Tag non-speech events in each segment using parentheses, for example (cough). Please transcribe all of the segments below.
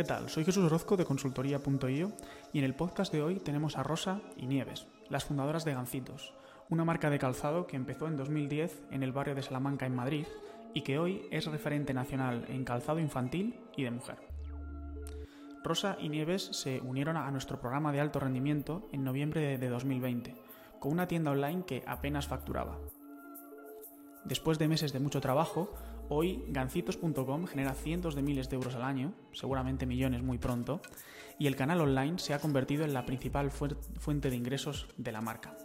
¿Qué tal? Soy Jesús Orozco de consultoría.io y en el podcast de hoy tenemos a Rosa y Nieves, las fundadoras de Gancitos, una marca de calzado que empezó en 2010 en el barrio de Salamanca en Madrid y que hoy es referente nacional en calzado infantil y de mujer. Rosa y Nieves se unieron a nuestro programa de alto rendimiento en noviembre de 2020, con una tienda online que apenas facturaba. Después de meses de mucho trabajo, hoy gancitos.com genera cientos de miles de euros al año, seguramente millones muy pronto, y el canal online se ha convertido en la principal fuente de ingresos de la marca.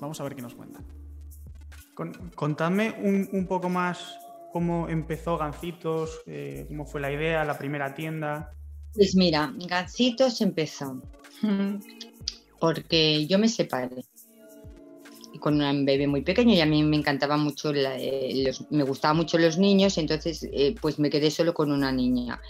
Vamos a ver qué nos cuentan. contadme un, poco más cómo empezó Gancitos, eh, cómo fue la idea, la primera tienda. Pues mira, Gancitos empezó (laughs) porque yo me separé con un bebé muy pequeño y a mí me encantaba mucho, eh, me gustaban mucho los niños, entonces eh, pues me quedé solo con una niña.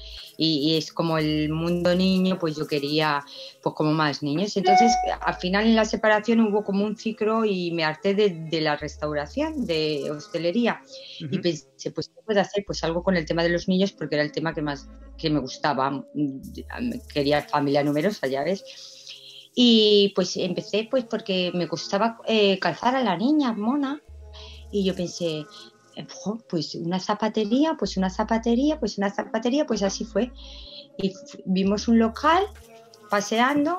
Y, es como el mundo niño, pues yo quería pues como más niños. Entonces al final en la separación hubo como un ciclo y me harté de, la restauración, de hostelería. Y pensé, pues ¿qué puedo hacer? Pues algo con el tema de los niños porque era el tema que más que me gustaba. Quería familia numerosa, ya ves y pues empecé pues porque me gustaba eh, calzar a la niña mona y yo pensé, pues una zapatería, pues una zapatería, pues una zapatería, pues así fue. Y vimos un local paseando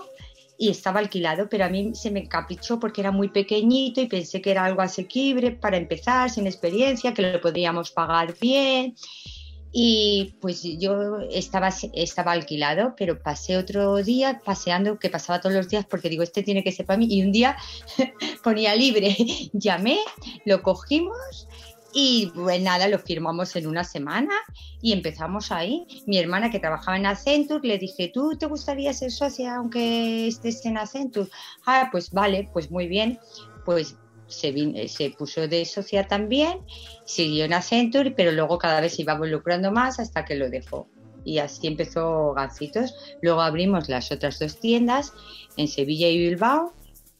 y estaba alquilado, pero a mí se me encaprichó porque era muy pequeñito y pensé que era algo asequible para empezar, sin experiencia, que lo podríamos pagar bien y pues yo estaba, estaba alquilado, pero pasé otro día paseando, que pasaba todos los días, porque digo, este tiene que ser para mí. Y un día (laughs) ponía libre, (laughs) llamé, lo cogimos y pues nada, lo firmamos en una semana y empezamos ahí. Mi hermana que trabajaba en Accenture, le dije, ¿tú te gustaría ser socia aunque estés en Accenture? Ah, pues vale, pues muy bien. Pues se, se puso de socia también, siguió en Accenture, pero luego cada vez se iba involucrando más hasta que lo dejó. Y así empezó Gancitos. Luego abrimos las otras dos tiendas en Sevilla y Bilbao,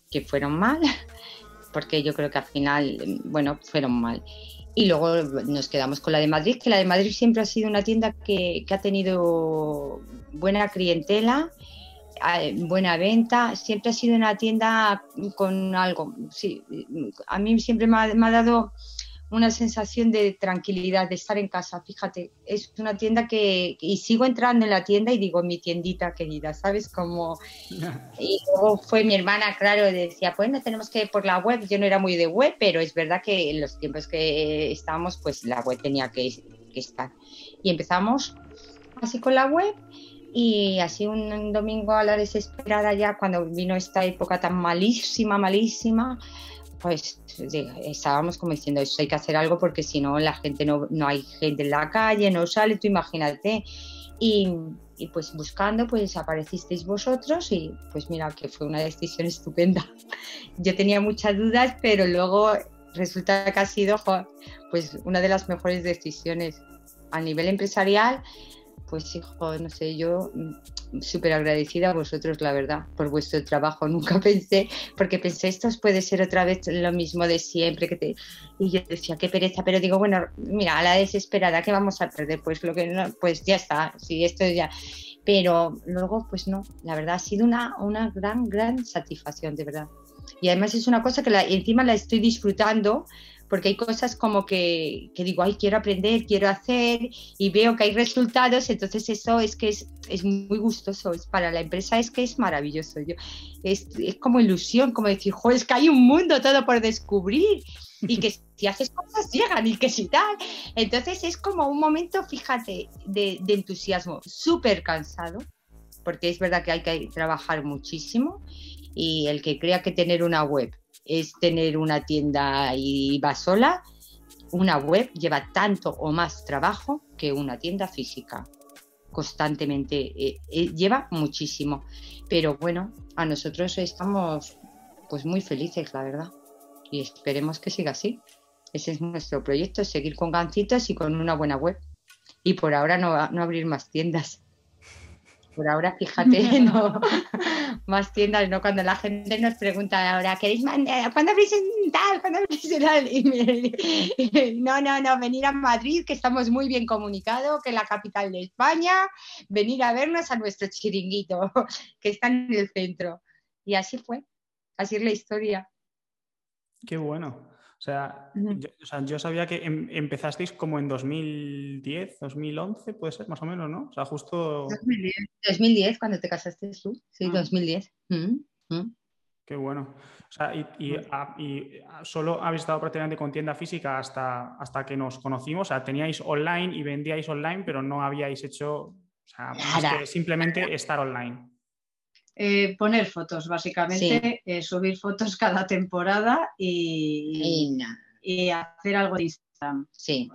que fueron mal, (laughs) porque yo creo que al final, bueno, fueron mal. Y luego nos quedamos con la de Madrid, que la de Madrid siempre ha sido una tienda que ha tenido buena clientela buena venta, siempre ha sido una tienda con algo. Sí, a mí siempre me ha, dado una sensación de tranquilidad, de estar en casa. Fíjate, es una tienda que, y sigo entrando en la tienda y digo, mi tiendita querida, ¿sabes? Como, (laughs) y luego fue mi hermana, claro, decía, pues no tenemos que ir por la web. Yo no era muy de web, pero es verdad que en los tiempos que estábamos, pues la web tenía que, que estar. Y empezamos así con la web y así un, domingo a la desesperada ya, cuando vino esta época tan malísima, malísima, pues estábamos como diciendo, eso hay que hacer algo porque si no la gente no, no hay gente en la calle, no sale, tú imagínate. Y, y, pues buscando, pues aparecisteis vosotros y pues mira que fue una decisión estupenda. (laughs) Yo tenía muchas dudas, pero luego resulta que ha sido pues una de las mejores decisiones a nivel empresarial pues hijo, no sé, yo mm, súper agradecida a vosotros, la verdad, por vuestro trabajo. (laughs) Nunca pensé, porque pensé, esto puede ser otra vez lo mismo de siempre. que te... Y yo decía, qué pereza, pero digo, bueno, mira, a la desesperada, ¿qué vamos a perder? Pues lo que no, pues ya está, sí, esto ya. Pero luego, pues no, la verdad ha sido una, una gran, gran satisfacción, de verdad. Y además es una cosa que la, encima la estoy disfrutando porque hay cosas como que, digo, ay, quiero aprender, quiero hacer y veo que hay resultados, entonces eso es que es, es muy gustoso, es para la empresa es que es maravilloso. Yo, es, es como ilusión, como decir, jo, es que hay un mundo todo por descubrir y que (laughs) si haces cosas llegan y que si tal. Entonces es como un momento, fíjate, de, de entusiasmo, súper cansado, porque es verdad que hay que trabajar muchísimo y el que crea que tener una web es tener una tienda y va sola, una web lleva tanto o más trabajo que una tienda física. Constantemente eh, eh, lleva muchísimo. Pero bueno, a nosotros estamos pues muy felices, la verdad. Y esperemos que siga así. Ese es nuestro proyecto, seguir con gancitos y con una buena web. Y por ahora no, no abrir más tiendas. Por ahora, fíjate, (laughs) no, más tiendas, ¿no? Cuando la gente nos pregunta ahora, ¿queréis mandar? ¿Cuándo abrís tal? ¿Cuándo abrís tal? Y no, no, no, venir a Madrid, que estamos muy bien comunicados, que es la capital de España, venir a vernos a nuestro chiringuito, que está en el centro. Y así fue, así es la historia. Qué bueno. O sea, yo, sabía que em, empezasteis como en 2010, 2011, puede ser más o menos, ¿no? O sea, justo... 2010, 2010 cuando te casaste tú, sí, 2010. Ah. Qué bueno. O sea, y, solo habéis estado prácticamente con tienda física hasta, hasta que nos conocimos. O sea, teníais online y vendíais online, pero no habíais hecho, o sea, simplemente estar online. Eh, poner fotos, básicamente, eh, subir fotos (laughs) cada temporada y, y, hacer algo de Instagram. Sí.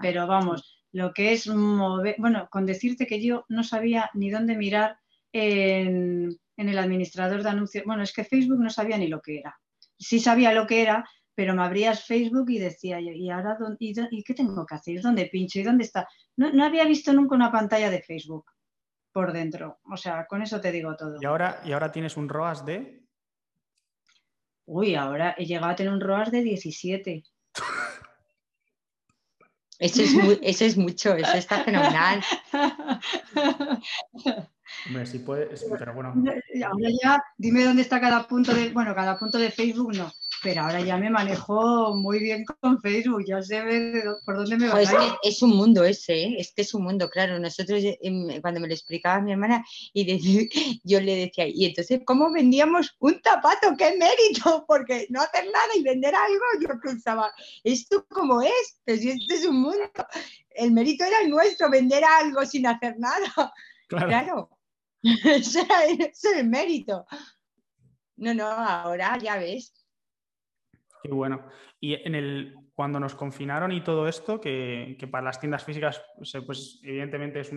pero vamos, lo que es mover, bueno, con decirte que yo no sabía ni dónde mirar en, el administrador de anuncios, bueno, es que Facebook no sabía ni lo que era. Sí sabía lo que era, pero me abrías Facebook y decía, ¿y ahora y, qué tengo que hacer? ¿Dónde pincho? ¿Y dónde está? no había visto nunca una pantalla de Facebook por dentro. O sea, con eso te digo todo. ¿Y ahora, y ahora tienes un ROAS de? Uy, ahora he llegado a tener un ROAS de 17. (laughs) Eso es, eso es mucho, eso está fenomenal. (laughs) Hombre, sí puede, pero bueno. Ahora ya, dime dónde está cada punto de, bueno, cada punto de Facebook no, pero ahora ya me manejo muy bien con Facebook, ya sé por dónde me va. Pues es, un mundo ese, ¿eh? es que es un mundo, claro. Nosotros, em, cuando me lo explicaba mi hermana, y (laughs) yo le decía, y entonces, ¿cómo vendíamos un zapato? ¡Qué mérito! (laughs) Porque no hacer nada y vender algo, yo pensaba, ¿esto cómo es? Pues este es un mundo. El mérito era el nuestro, vender algo sin hacer nada. (laughs) Claro. claro. ese es el mérito. No, no, ahora ya ves Qué bueno. Y en el, cuando nos confinaron y todo esto, que, para las tiendas físicas, pues evidentemente es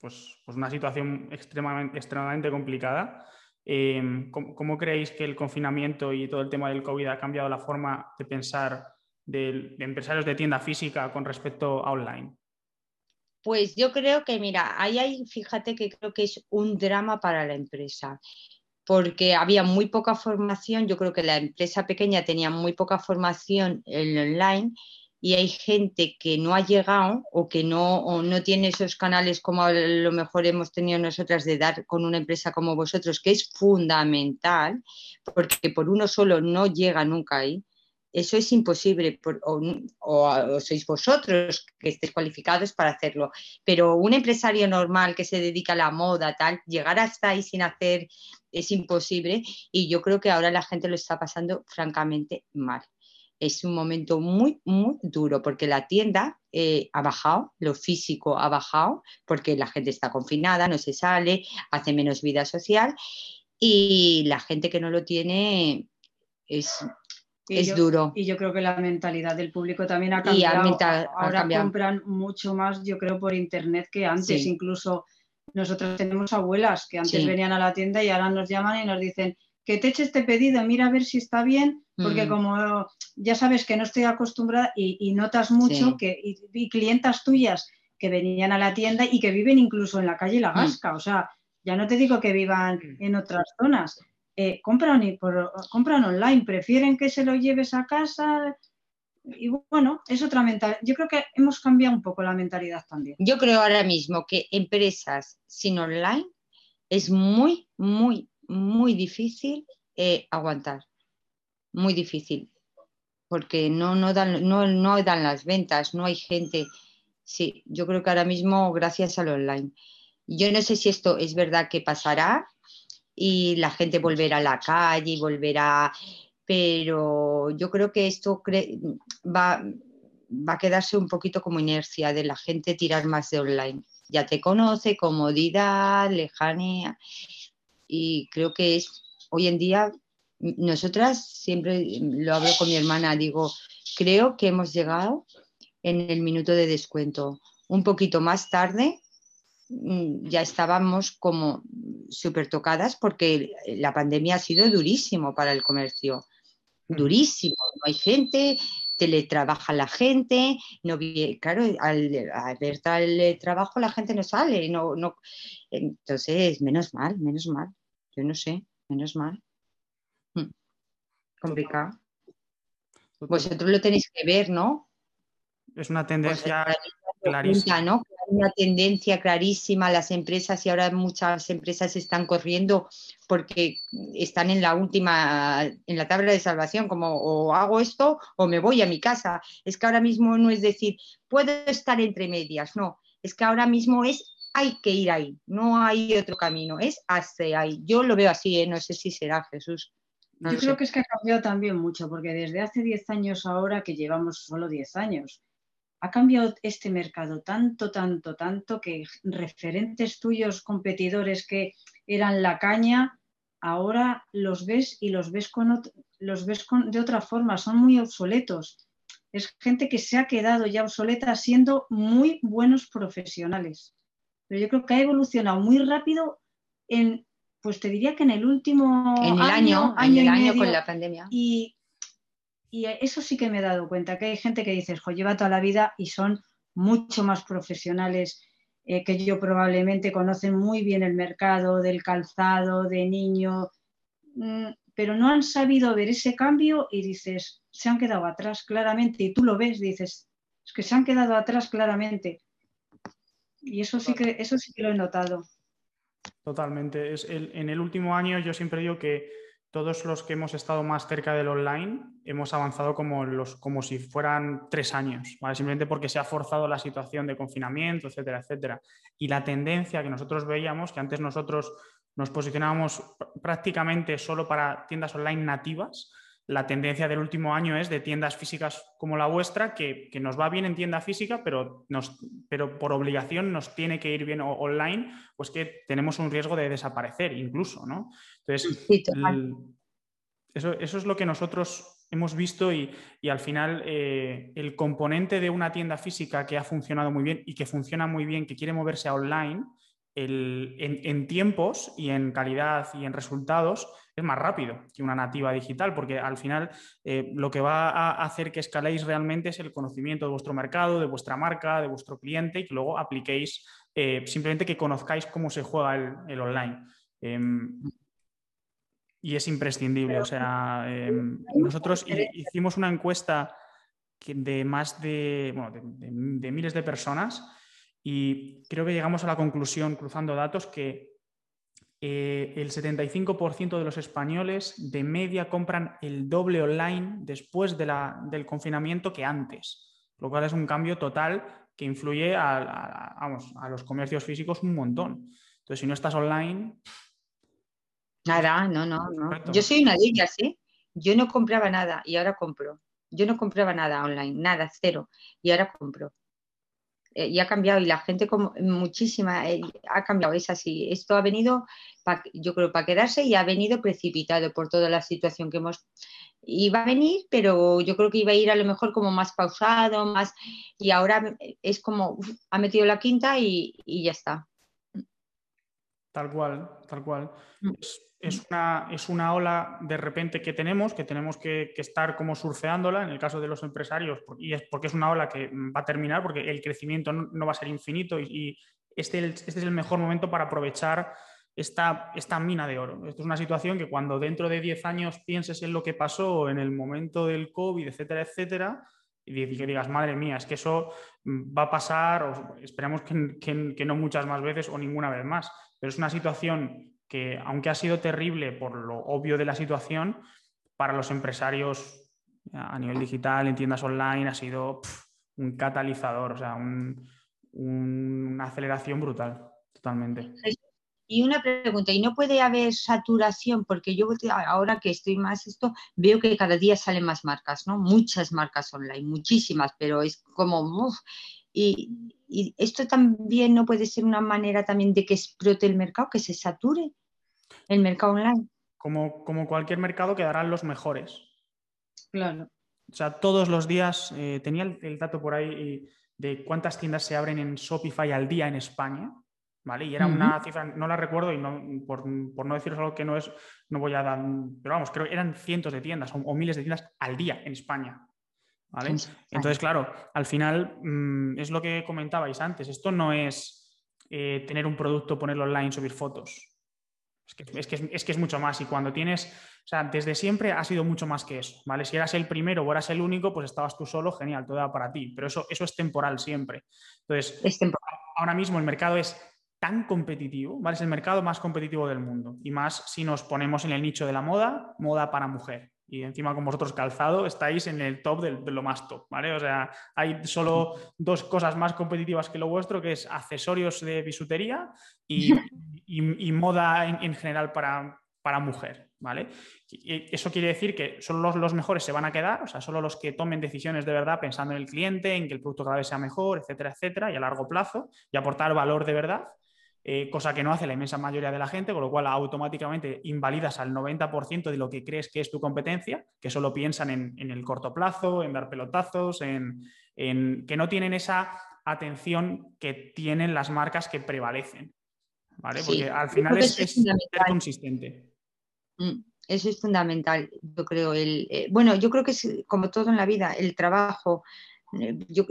pues, pues, una situación extremadamente, extremadamente complicada. Em, ¿cómo, creéis que el confinamiento y todo el tema del COVID ha cambiado la forma de pensar de, de empresarios de tienda física con respecto a online? Pues yo creo que, mira, ahí hay, fíjate que creo que es un drama para la empresa porque había muy poca formación, yo creo que la empresa pequeña tenía muy poca formación en online y hay gente que no ha llegado o que no, no tiene esos canales como a lo mejor hemos tenido nosotras de dar con una empresa como vosotros, que es fundamental, porque por uno solo no llega nunca ahí. Eso es imposible, o, sois vosotros que estéis cualificados para hacerlo. Pero un empresario normal que se dedica a la moda, tal, llegar hasta ahí sin hacer es imposible y yo creo que ahora la gente lo está pasando francamente mal. Es un momento muy, muy duro porque la tienda eh, ha bajado, lo físico ha bajado porque la gente está confinada, no se sale, hace menos vida social y la gente que no lo tiene es, es duro. Y yo creo que la mentalidad del público también ha cambiado. Ahora compran mucho más, yo creo, por internet que antes. Incluso nosotros tenemos abuelas que antes venían a la tienda y ahora nos llaman y nos dicen que te eche este pedido, mira a ver si está bien, porque mm. como ya sabes que no estoy acostumbrada y, notas mucho que y, clientas tuyas que venían a la tienda y que viven incluso en la calle La mm. Gasca, o sea, ya no te digo que vivan mm. en otras zonas, eh, compran, y por, compran online, prefieren que se lo lleves a casa. Y bueno, es otra mentalidad. Yo creo que hemos cambiado un poco la mentalidad también. Yo creo ahora mismo que empresas sin online es muy, muy, muy difícil eh, aguantar. Muy difícil. Porque no, no, dan, no, no dan las ventas, no hay gente. Sí, yo creo que ahora mismo gracias al online. Yo no sé si esto es verdad que pasará, y la gente volverá a la calle y volverá, pero yo creo que esto va, va a quedarse un poquito como inercia de la gente tirar más de online. Ya te conoce, comodidad, lejanía y creo que es hoy en día nosotras siempre lo hablo con mi hermana, digo, creo que hemos llegado en el minuto de descuento. Un poquito más tarde ya estábamos como súper tocadas porque la pandemia ha sido durísimo para el comercio, durísimo. No hay gente, teletrabaja la gente, no claro, al, ver tal trabajo la gente no sale, no, no, entonces, menos mal, menos mal, yo no sé, menos mal. Hmm. Complicado. Vosotros lo tenéis que ver, ¿no? Es una tendencia clarísima. ¿no? Una tendencia clarísima. Las empresas y ahora muchas empresas están corriendo porque están en la última, en la tabla de salvación, como o hago esto o me voy a mi casa. Es que ahora mismo no es decir, puedo estar entre medias, no. Es que ahora mismo es hay que ir ahí, no hay otro camino, es hacia ahí. Yo lo veo así, ¿eh? no sé si será Jesús. Yo creo que es que ha cambiado también mucho, porque desde hace 10 años ahora, que llevamos solo 10 años, ha cambiado este mercado tanto, tanto, tanto, que referentes tuyos, competidores que eran la caña, ahora los ves y los ves, con los ves de otra forma, son muy obsoletos. Es gente que se ha quedado ya obsoleta siendo muy buenos profesionales. Pero yo creo que ha evolucionado muy rápido en pues te diría que en el último en el año, año, el año con la pandemia. Y, eso sí que me he dado cuenta, que hay gente que dices, jo, lleva toda la vida y son mucho más profesionales eh, que yo probablemente, conocen muy bien el mercado del calzado, de niño, mm, pero no han sabido ver ese cambio y dices, se han quedado atrás claramente, y tú lo ves, dices, es que se han quedado atrás claramente. Y eso sí que, eso sí que lo he notado. Totalmente. Es en el último año yo siempre digo que todos los que hemos estado más cerca del online hemos avanzado como, los, como si fueran tres años, simplemente porque se ha forzado la situación de confinamiento, etcétera, etcétera. Y la tendencia que nosotros veíamos, que antes nosotros nos posicionábamos prácticamente solo para tiendas online nativas, la tendencia del último año es de tiendas físicas como la vuestra, que, nos va bien en tienda física, pero, nos, pero por obligación nos tiene que ir bien online, pues que tenemos un riesgo de desaparecer incluso, ¿no? Entonces, eso, eso, es lo que nosotros hemos visto y, al final eh, el componente de una tienda física que ha funcionado muy bien y que funciona muy bien, que quiere moverse a online, en, tiempos y en calidad y en resultados es más rápido que una nativa digital, porque al final eh, lo que va a hacer que escaléis realmente es el conocimiento de vuestro mercado, de vuestra marca, de vuestro cliente y que luego apliquéis eh, simplemente que conozcáis cómo se juega el, online. Em, y es imprescindible. O sea, em, nosotros hicimos una encuesta de más de, de miles de personas y creo que llegamos a la conclusión, cruzando datos, que eh, el 75% de los españoles de media compran el doble online después de la, del confinamiento que antes, lo cual es un cambio total que influye a, a los comercios físicos un montón. Entonces, si no estás online... Nada, no, no, no. Yo soy una de ellas, ¿eh? Yo no compraba nada y ahora compro. Yo no compraba nada online, nada, cero. Y ahora compro. Eh, y ha cambiado y la gente como muchísima eh, ha cambiado, es así. Esto ha venido, yo creo, para quedarse y ha venido precipitado por toda la situación que hemos... Iba a venir, pero yo creo que iba a ir a lo mejor como más pausado, más... Y ahora es como, ha metido la quinta y, y ya está. Tal cual, tal cual. Mm es una, es una ola de repente que tenemos, que tenemos que, estar como surfeándola en el caso de los empresarios, y es porque es una ola que va a terminar, porque el crecimiento no, va a ser infinito y, este, este, es el mejor momento para aprovechar esta, esta mina de oro. Esto es una situación que cuando dentro de 10 años pienses en lo que pasó en el momento del COVID, etcétera, etcétera, y que digas, madre mía, es que eso va a pasar, o esperamos que, que no muchas más veces o ninguna vez más, pero es una situación que aunque ha sido terrible por lo obvio de la situación, para los empresarios a nivel digital, en tiendas online, ha sido un catalizador, o sea, una aceleración brutal, totalmente. Y una pregunta, ¿y no puede haber saturación? Porque yo ahora que estoy más esto, veo que cada día salen más marcas, ¿no? Muchas marcas online, muchísimas, pero es como, y, y, esto también no puede ser una manera también de que explote el mercado, que se sature el mercado online. Como, como cualquier mercado quedarán los mejores. Claro. O sea, todos los días, eh, tenía el, dato por ahí de cuántas tiendas se abren en Shopify al día en España, ¿vale? Y era una cifra, no la recuerdo y no, por, no deciros algo que no es, no voy a dar, pero vamos, creo que eran cientos de tiendas o, miles de tiendas al día en España. ¿Vale? Entonces, claro, al final mm, es lo que comentabais antes. Esto no es eh, tener un producto, ponerlo online, subir fotos. Es que es, que es que es, mucho más. Y cuando tienes, o sea, desde siempre ha sido mucho más que eso, ¿vale? Si eras el primero o eras el único, pues estabas tú solo, genial, todo era para ti. Pero eso, eso es temporal siempre. Entonces, ahora mismo el mercado es tan competitivo, ¿vale? Es el mercado más competitivo del mundo. Y más si nos ponemos en el nicho de la moda, moda para mujer. Y encima con vosotros calzado estáis en el top de, lo más top, ¿vale? O sea, hay solo dos cosas más competitivas que lo vuestro, que es accesorios de bisutería y, (laughs) moda en, general para, para mujer, ¿vale? eso quiere decir que solo los, los, mejores se van a quedar, o sea, solo los que tomen decisiones de verdad pensando en el cliente, en que el producto cada vez sea mejor, etcétera, etcétera, y a largo plazo, y aportar valor de verdad, eh, cosa que no hace la inmensa mayoría de la gente, con lo cual automáticamente invalidas al 90% de lo que crees que es tu competencia, que solo piensan en, el corto plazo, en dar pelotazos, en, que no tienen esa atención que tienen las marcas que prevalecen. ¿vale? Porque al final es, ser consistente. Mm, eso es fundamental, yo creo. El, eh, bueno, yo creo que es como todo en la vida, el trabajo, eh, yo,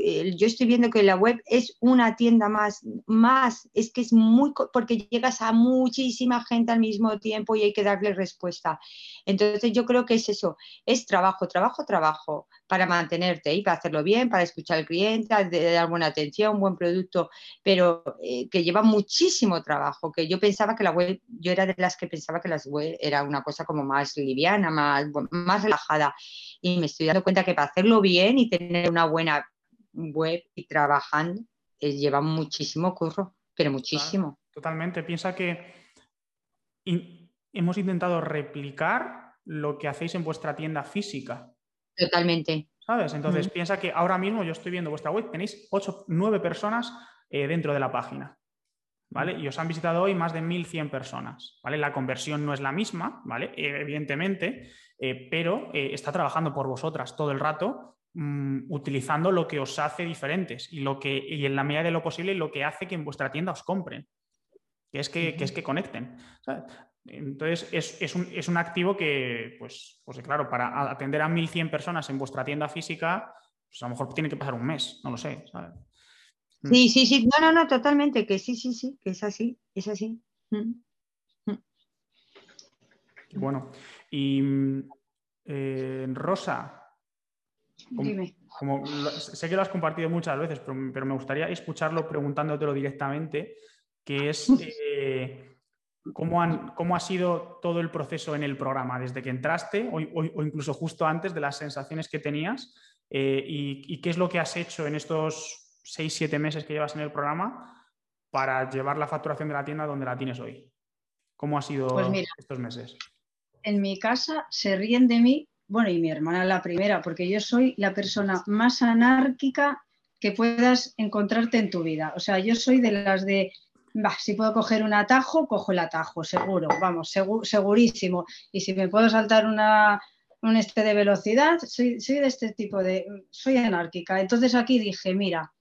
estoy viendo que la web es una tienda más, más, es que es muy, porque llegas a muchísima gente al mismo tiempo y hay que darle respuesta. Entonces yo creo que es eso, es trabajo, trabajo, trabajo para mantenerte y para hacerlo bien, para escuchar al cliente, de dar buena atención, buen producto, pero eh, que lleva muchísimo trabajo, que yo pensaba que la web, yo era de las que pensaba que la web era una cosa como más liviana, más, más relajada y me estoy dando cuenta que para hacerlo bien y tener una buena web y trabajando eh, lleva muchísimo curro, pero muchísimo. totalmente. Piensa que hemos intentado replicar lo que hacéis en vuestra tienda física. Totalmente. ¿Sabes? Entonces piensa que ahora mismo yo estoy viendo vuestra web, tenéis 8, 9 personas eh, dentro de la página. ¿Vale? Y os han visitado hoy más de 1.100 personas, ¿vale? La conversión no es la misma, ¿vale? Evidentemente, eh, pero eh, está trabajando por vosotras todo el rato, mm, utilizando lo que os hace diferentes y, lo que, y en la medida de lo posible lo que hace que en vuestra tienda os compren, que es que, es que conecten. Entonces, es, un, activo que, pues, pues claro, para atender a 1.100 personas en vuestra tienda física, pues a lo mejor tiene que pasar un mes, no lo sé. Mm. Sí, sí, sí, no, no, no, totalmente, que sí, sí, sí, que es así, es así. Mm. Bueno, y eh, Rosa, Dime. Como, sé que lo has compartido muchas veces, pero, me gustaría escucharlo preguntándotelo directamente, que es (laughs) eh, ¿cómo, ha sido todo el proceso en el programa, desde que entraste o, incluso justo antes de las sensaciones que tenías eh, y, qué es lo que has hecho en estos seis, siete meses que llevas en el programa para llevar la facturación de la tienda donde la tienes hoy. ¿Cómo ha sido pues estos meses? en mi casa se ríen de mí, bueno, y mi hermana la primera, porque yo soy la persona más anárquica que puedas encontrarte en tu vida. O sea, yo soy de las de, si puedo coger un atajo, cojo el atajo, seguro, vamos, segurísimo. Y si me puedo saltar una, un este de velocidad, soy, soy de este tipo de, soy anárquica. Entonces aquí dije, mira,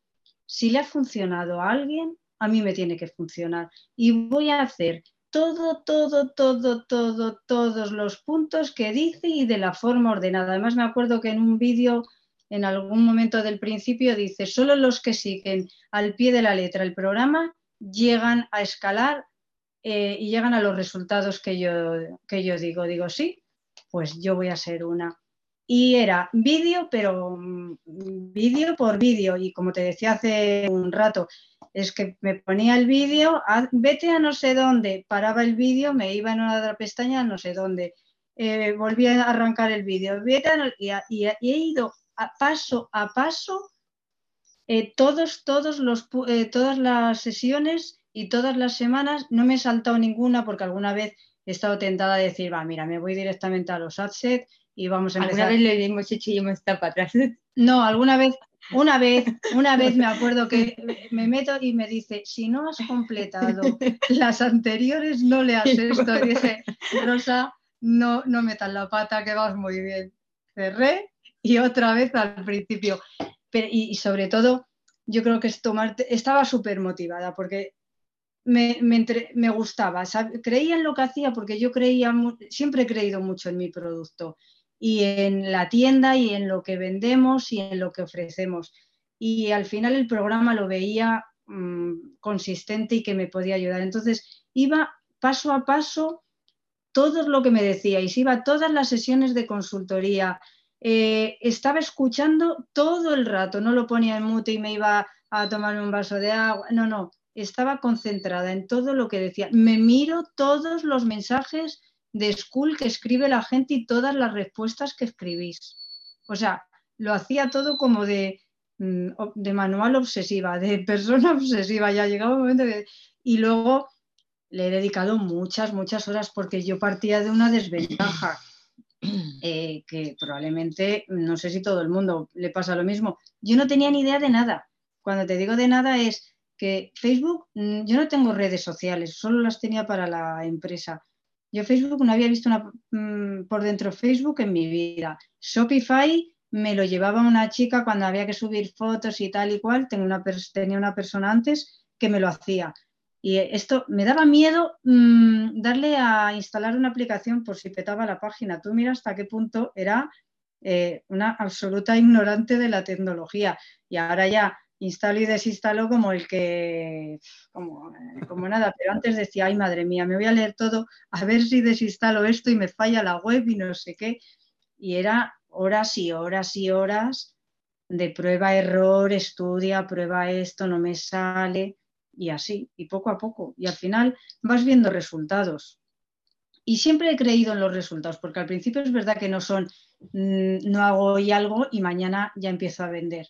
si le ha funcionado a alguien, a mí me tiene que funcionar. Y voy a hacer todo, todo, todo, todo, todos los puntos que dice y de la forma ordenada. Además, me acuerdo que en un vídeo, en algún momento del principio, dice, solo los que siguen al pie de la letra el programa llegan a escalar eh, y llegan a los resultados que yo, que yo digo. Digo, sí, pues yo voy a ser una y era vídeo, pero mm, vídeo por vídeo. Y como te decía hace un rato, es que me ponía el vídeo, vete a no sé dónde, paraba el vídeo, me iba en una otra pestaña a no sé dónde, eh, volvía a arrancar el vídeo, y, he ido a paso a paso eh, todos, todos los, eh, todas las sesiones y todas las semanas, no me he saltado ninguna porque alguna vez he estado tentada a decir, va, mira, me voy directamente a los adsets y vamos a empezar. ¿Alguna vez le hemos hecho y hemos estado para atrás? (laughs) No, alguna vez, una vez, una vez me acuerdo que (laughs) me meto y me dice, si no has completado (laughs) las anteriores, no le haces esto. Y dije, Rosa, no, no metas la pata, que vas muy bien. Cerré y otra vez al principio. Y, sobre todo, yo creo que estaba súper motivada porque me, me, gustaba, creía en lo que hacía porque yo creía, siempre he creído mucho en mi producto y en la tienda y en lo que vendemos y en lo que ofrecemos. Y al final el programa lo veía mm, consistente y que me podía ayudar. Entonces iba paso a paso todo lo que me decíais, iba a todas las sesiones de consultoría, eh, estaba escuchando todo el rato, no lo ponía en mute y me iba a tomarme un vaso de agua, no, no, estaba concentrada en todo lo que decía. Me miro todos los mensajes de school que escribe la gente y todas las respuestas que escribís. O sea, lo hacía todo como de, mm, de manual obsesiva, de (laughs) persona obsesiva. Ya llegaba un momento Y luego le he dedicado muchas, muchas horas porque yo partía de una desventaja. (clears throat) Eh, que probablemente, no sé si todo el mundo le pasa lo mismo. Yo no tenía ni idea de nada. Cuando te digo de nada es que Facebook, mm, yo no tengo redes sociales, solo las tenía para la empresa. Yo Facebook no había visto una, mm, por dentro Facebook en mi vida. Shopify me lo llevaba una chica cuando había que subir fotos y tal y cual. Tenía una persona antes que me lo hacía. Y esto me daba miedo mm, darle a instalar una aplicación por si petaba la página. Tú mira hasta qué punto era eh, una absoluta ignorante de la tecnología. Y ahora ya instalo y desinstalo como el que, como, como, nada, pero antes decía, ay madre mía, me voy a leer todo, a ver si desinstalo esto y me falla la web y no sé qué. Y era horas y horas y horas de prueba, error, estudia, prueba esto, no me sale y así, y poco a poco. Y al final vas viendo resultados. Y siempre he creído en los resultados, porque al principio es verdad que no son, mm, no hago hoy algo y mañana ya empiezo a vender.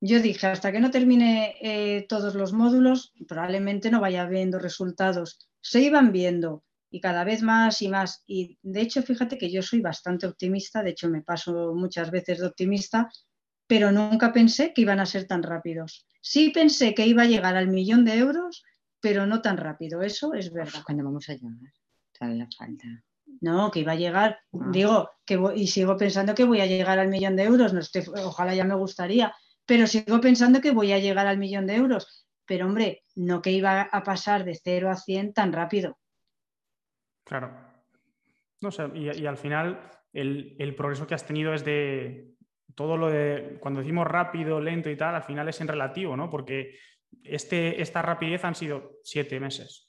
Yo dije, hasta que no termine eh, todos los módulos, probablemente no vaya viendo resultados. Se iban viendo y cada vez más y más. Y de hecho, fíjate que yo soy bastante optimista, de hecho me paso muchas veces de optimista, pero nunca pensé que iban a ser tan rápidos. Sí pensé que iba a llegar al millón de euros, pero no tan rápido. Eso es verdad. ¿Cuándo vamos a llegar? Todavía falta. No, que iba a llegar, ah. digo, que y sigo pensando que voy a llegar al millón de euros. No ojalá ya me gustaría, pero sigo pensando que voy a llegar al millón de euros. Pero hombre, no que iba a pasar de 0 a 100 tan rápido. Claro. No sé, y, al final el, el, progreso que has tenido es de, todo lo de, cuando decimos rápido, lento y tal, al final es en relativo, ¿no? Porque este, esta rapidez han sido siete meses.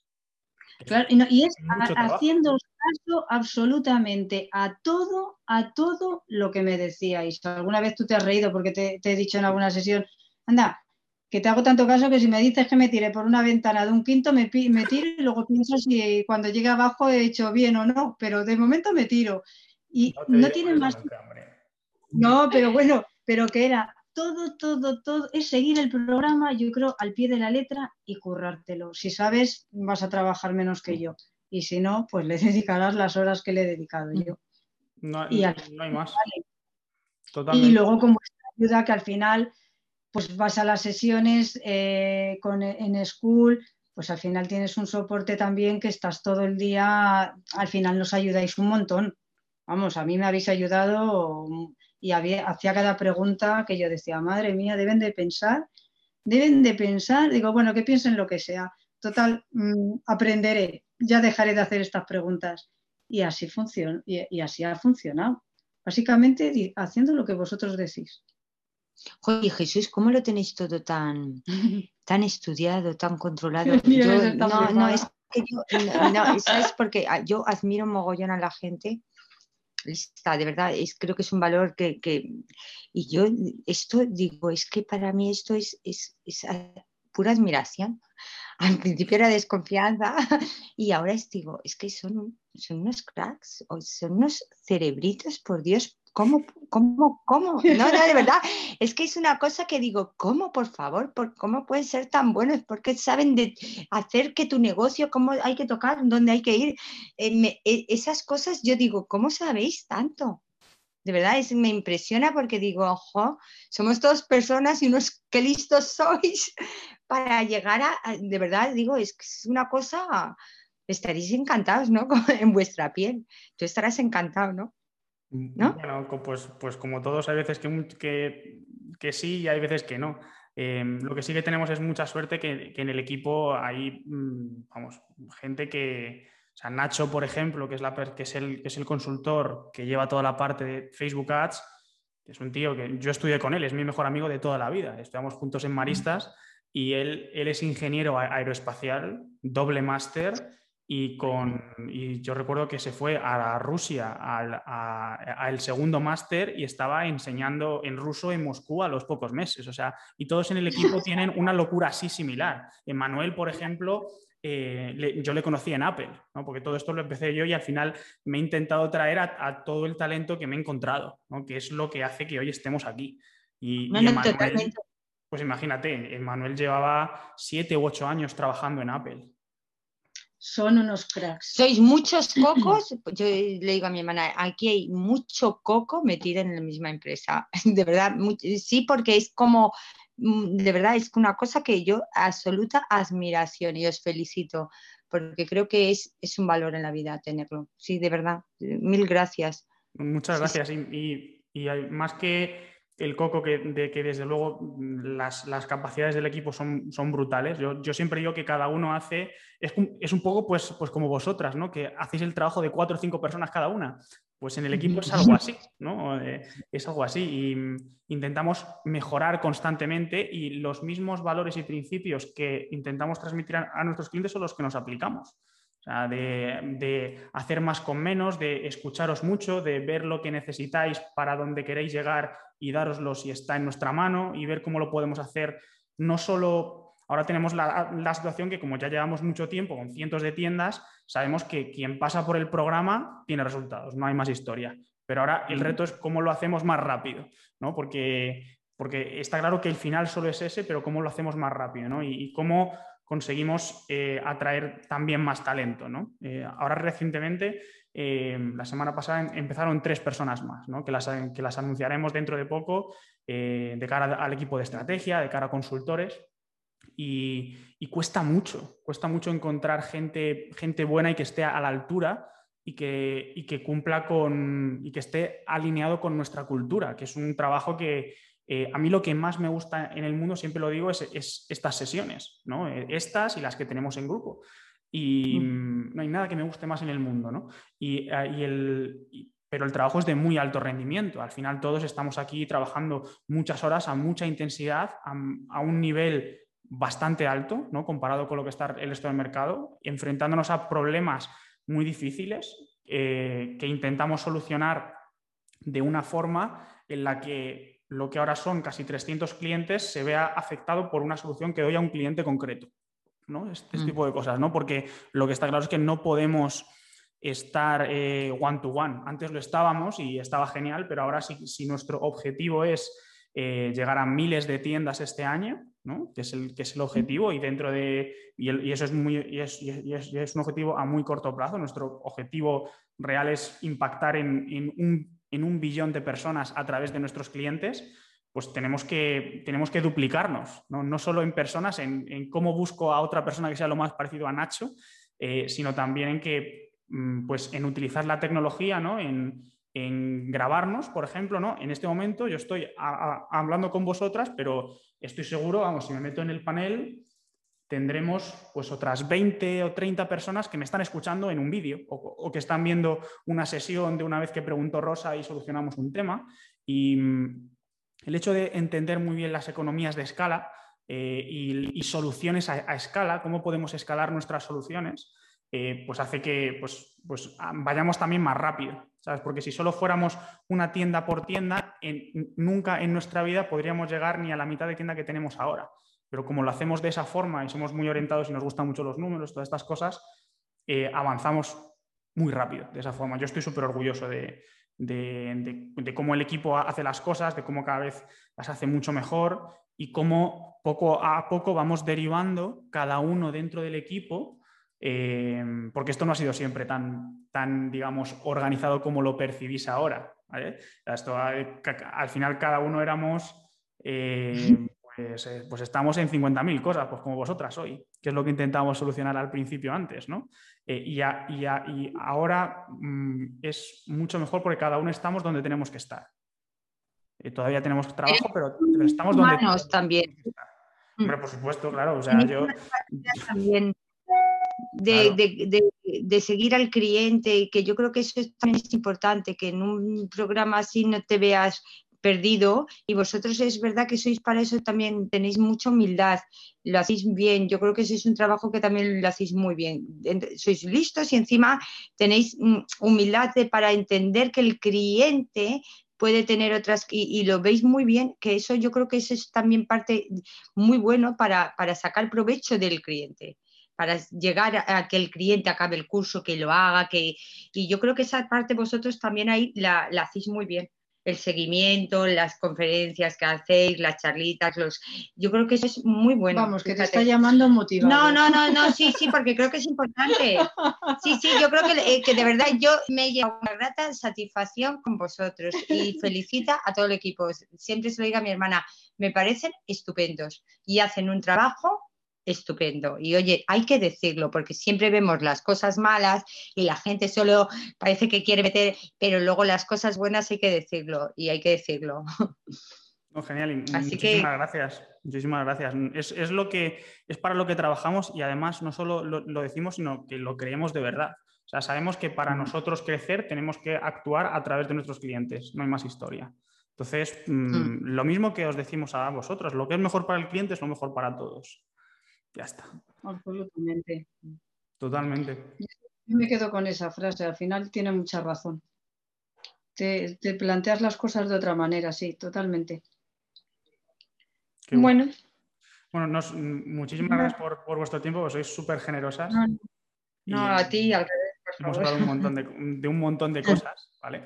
Claro, y, es haciendo caso absolutamente a todo, a todo lo que me decíais. Alguna vez tú te has reído porque te, he dicho en alguna sesión, anda, que te hago tanto caso que si me dices que me tire por una ventana de un quinto, me, me tiro y luego pienso si cuando llegue abajo he hecho bien o no, pero de momento me tiro. Y no, tienen más... No, (laughs) pero bueno, pero que era todo, todo, todo, es seguir el programa, yo creo, al pie de la letra y currártelo. Si sabes, vas a trabajar menos que yo. Y si no, pues le (laughs) dedicarás las horas que le he dedicado yo. No, y no hay más. Y luego vuestra ayuda, que al final, pues vas a las sesiones eh, con, en school, pues al final tienes un soporte también que estás todo el día, al final nos ayudáis un montón. Vamos, a mí me habéis ayudado y hacía cada pregunta que yo decía, madre mía, deben de pensar, deben de pensar, digo, bueno, que piensen lo que sea. Total, mm, aprenderé, ya dejaré de hacer estas preguntas. Y así funciona, y, así ha funcionado. Básicamente haciendo lo que vosotros decís. Oye, Jesús, ¿cómo lo tenéis todo tan, (laughs) tan estudiado, tan controlado? no, no, es que yo, no, ¿sabes? Porque ah, yo admiro mogollón a la gente lista, de verdad, es, creo que es un valor que, y yo esto digo, es que para mí esto es, es, pura admiración. (laughs) Al principio era desconfianza (laughs) y ahora es, digo, es que son, son unos cracks, son unos cerebritos, por Dios, ¿Cómo, cómo, cómo? No, no, de verdad, (laughs) es que es una cosa que digo, ¿cómo, por favor? ¿Cómo pueden ser tan buenos? Porque saben de hacer que tu negocio, cómo hay que tocar, dónde hay que ir. Eh, eh, esas cosas, yo digo, ¿cómo sabéis tanto? De verdad, es, me impresiona porque digo, ojo, somos todas personas y unos qué listos sois (laughs) para llegar a, de verdad, digo, es que es una cosa, estaréis encantados, ¿no? (laughs) en vuestra piel. Tú estarás encantado, ¿no? Bueno, pues, pues como todos, hay veces que, que, sí y hay veces que no. Em, lo que sí que tenemos es mucha suerte que, en el equipo hay, mm, vamos, gente que, O sea, Nacho, por ejemplo, que es, la, que es, el, que es el consultor que lleva toda la parte de Facebook Ads, es un tío que yo estudié con él, es mi mejor amigo de toda la vida. Estudiamos juntos en Maristas y él, él es ingeniero aeroespacial, doble máster y, con, y yo recuerdo que se fue a Rusia al segundo máster y estaba enseñando en ruso en Moscú a los pocos meses. O sea, y todos en el equipo (laughs) tienen una locura así similar. Emanuel, por ejemplo, eh, yo le conocí en Apple, ¿no? porque todo esto lo empecé yo y al final me he intentado traer a, todo el talento que me he encontrado, ¿no? que es lo que hace que hoy estemos aquí. Y, pues imagínate, Emanuel llevaba siete u ocho años trabajando en Apple son unos cracks. Sois muchos cocos, (clears throat) yo le digo a mi hermana, aquí hay mucho coco metido en la misma empresa, (laughs) de verdad, sí, porque es como, mm, de verdad, es una cosa que yo, absoluta admiración y os felicito, porque creo que es, es un valor en la vida tenerlo, sí, de verdad, mil gracias. Muchas gracias, y, y más que el coco que, de que desde luego las, capacidades del equipo son, brutales. Yo, siempre digo que cada uno hace, es, un poco pues, pues como vosotras, ¿no? que hacéis el trabajo de cuatro o cinco personas cada una. Pues en el equipo es algo así, ¿no? Eh, es algo así. Y intentamos mejorar constantemente y los mismos valores y principios que intentamos transmitir a nuestros clientes son los que nos aplicamos de, hacer más con menos, de escucharos mucho, de ver lo que necesitáis para donde queréis llegar y daroslo si está en nuestra mano y ver cómo lo podemos hacer. No solo, ahora tenemos la, la situación que como ya llevamos mucho tiempo con cientos de tiendas, sabemos que quien pasa por el programa tiene resultados, no hay más historia. Pero ahora el reto es cómo lo hacemos más rápido, ¿no? Porque, porque está claro que el final solo es ese, pero cómo lo hacemos más rápido, ¿no? y cómo conseguimos eh, atraer también más talento. Eh, ahora recientemente, eh, la semana pasada em, empezaron tres personas más, que, las, que, las, anunciaremos dentro de poco de cara al equipo de estrategia, de cara a consultores. Y, cuesta mucho, cuesta mucho encontrar gente, gente buena y que esté a la altura y que, y que cumpla con y que esté alineado con nuestra cultura, que es un trabajo que, eh, a mí lo que más me gusta en el mundo, siempre lo digo, es, estas sesiones, ¿no? Eh, estas y las que tenemos en grupo. Y mm, no hay nada que me guste más en el mundo, ¿no? Y, eh, el, pero el trabajo es de muy alto rendimiento. Al final todos estamos aquí trabajando muchas horas a mucha intensidad, a, un nivel bastante alto, ¿no? Comparado con lo que está el resto del mercado, enfrentándonos a problemas muy difíciles que intentamos solucionar de una forma en la que lo que ahora son casi 300 clientes se vea afectado por una solución que doy a un cliente concreto. ¿no? Este, mm. tipo de cosas, ¿no? Porque lo que está claro es que no podemos estar eh, one to one. Antes lo estábamos y estaba genial, pero ahora sí, si nuestro objetivo es eh, llegar a miles de tiendas este año, ¿no? que, es el, que es el objetivo, y dentro de. Y, eso es, muy, y es, es, un objetivo a muy corto plazo. Nuestro objetivo real es impactar en, en un en un billón de personas a través de nuestros clientes, pues tenemos que, tenemos que duplicarnos, no, solo en personas, en, cómo busco a otra persona que sea lo más parecido a Nacho, eh, sino también en que, mm, pues en utilizar la tecnología, ¿no? en, grabarnos, por ejemplo, ¿no? En este momento yo estoy hablando con vosotras, pero estoy seguro, vamos, si me meto en el panel, tendremos pues otras 20 o 30 personas que me están escuchando en un vídeo o, que están viendo una sesión de una vez que preguntó Rosa y solucionamos un tema. Y mm, el hecho de entender muy bien las economías de escala eh, y, soluciones a, escala, cómo podemos escalar nuestras soluciones, eh, pues hace que pues, pues, vayamos también más rápido. ¿sabes? Porque si solo fuéramos una tienda por tienda, nunca en nuestra vida podríamos llegar ni a la mitad de tienda que tenemos ahora. Pero como lo hacemos de esa forma y somos muy orientados y nos gustan mucho los números, todas estas cosas, eh, avanzamos muy rápido de esa forma. Yo estoy súper orgulloso de, cómo el equipo hace las cosas, de cómo cada vez las hace mucho mejor y cómo poco a poco vamos derivando cada uno dentro del equipo, eh, porque esto no ha sido siempre tan, tan, digamos, organizado como lo percibís ahora. Esto, al final cada uno éramos... Eh, (laughs) pues, eh, pues, estamos en 50.000 cosas, pues como vosotras hoy, que es lo que intentamos solucionar al principio antes, ¿no? Eh, y, y, ahora mm, es mucho mejor porque cada uno estamos donde tenemos que estar. Eh, todavía tenemos trabajo, pero, estamos donde tenemos también. que estar. Por supuesto, claro. O sea, yo... También (laughs) de, de, seguir al cliente, que yo creo que eso también es importante, que en un programa así no te veas perdido y vosotros es verdad que sois para eso también, tenéis mucha humildad, lo hacéis bien, yo creo que ese es un trabajo que también lo hacéis muy bien, sois listos y encima tenéis mm, humildad para entender que el cliente puede tener otras, y, lo veis muy bien, que eso yo creo que eso es también parte muy bueno para, sacar provecho del cliente para llegar a, que el cliente acabe el curso, que lo haga, que y yo creo que esa parte vosotros también ahí la hacéis muy bien el seguimiento, las conferencias que hacéis, las charlitas, los yo creo que eso es muy bueno. Vamos, que te está llamando motivado. No, no, no, no, sí, sí, porque creo que es importante. Sí, sí, yo creo que, eh, que de verdad yo me llevo una grata satisfacción con vosotros y felicita a todo el equipo. Siempre se lo diga a mi hermana, me parecen estupendos y hacen un trabajo estupendo. Y oye, hay que decirlo, porque siempre vemos las cosas malas y la gente solo parece que quiere meter, pero luego las cosas buenas hay que decirlo y hay que decirlo. genial, muchísimas gracias. Muchísimas gracias. Es, lo que, es para lo que trabajamos y además no solo lo, decimos, sino que lo creemos de verdad. O sea, sabemos que para nosotros crecer tenemos que actuar a través de nuestros clientes, no hay más historia. Entonces, mm, mm. lo mismo que os decimos a vosotros, lo que es mejor para el cliente es lo mejor para todos. Ya está. Absolutamente. Totalmente. Yo me quedo con esa frase, al final tiene mucha razón. Te, planteas las cosas de otra manera, sí, totalmente. bueno. Bueno, muchísimas gracias por, vuestro tiempo, sois súper generosas. No, a ti, al revés, Hemos hablado un montón de, un montón de (laughs) cosas, ¿vale?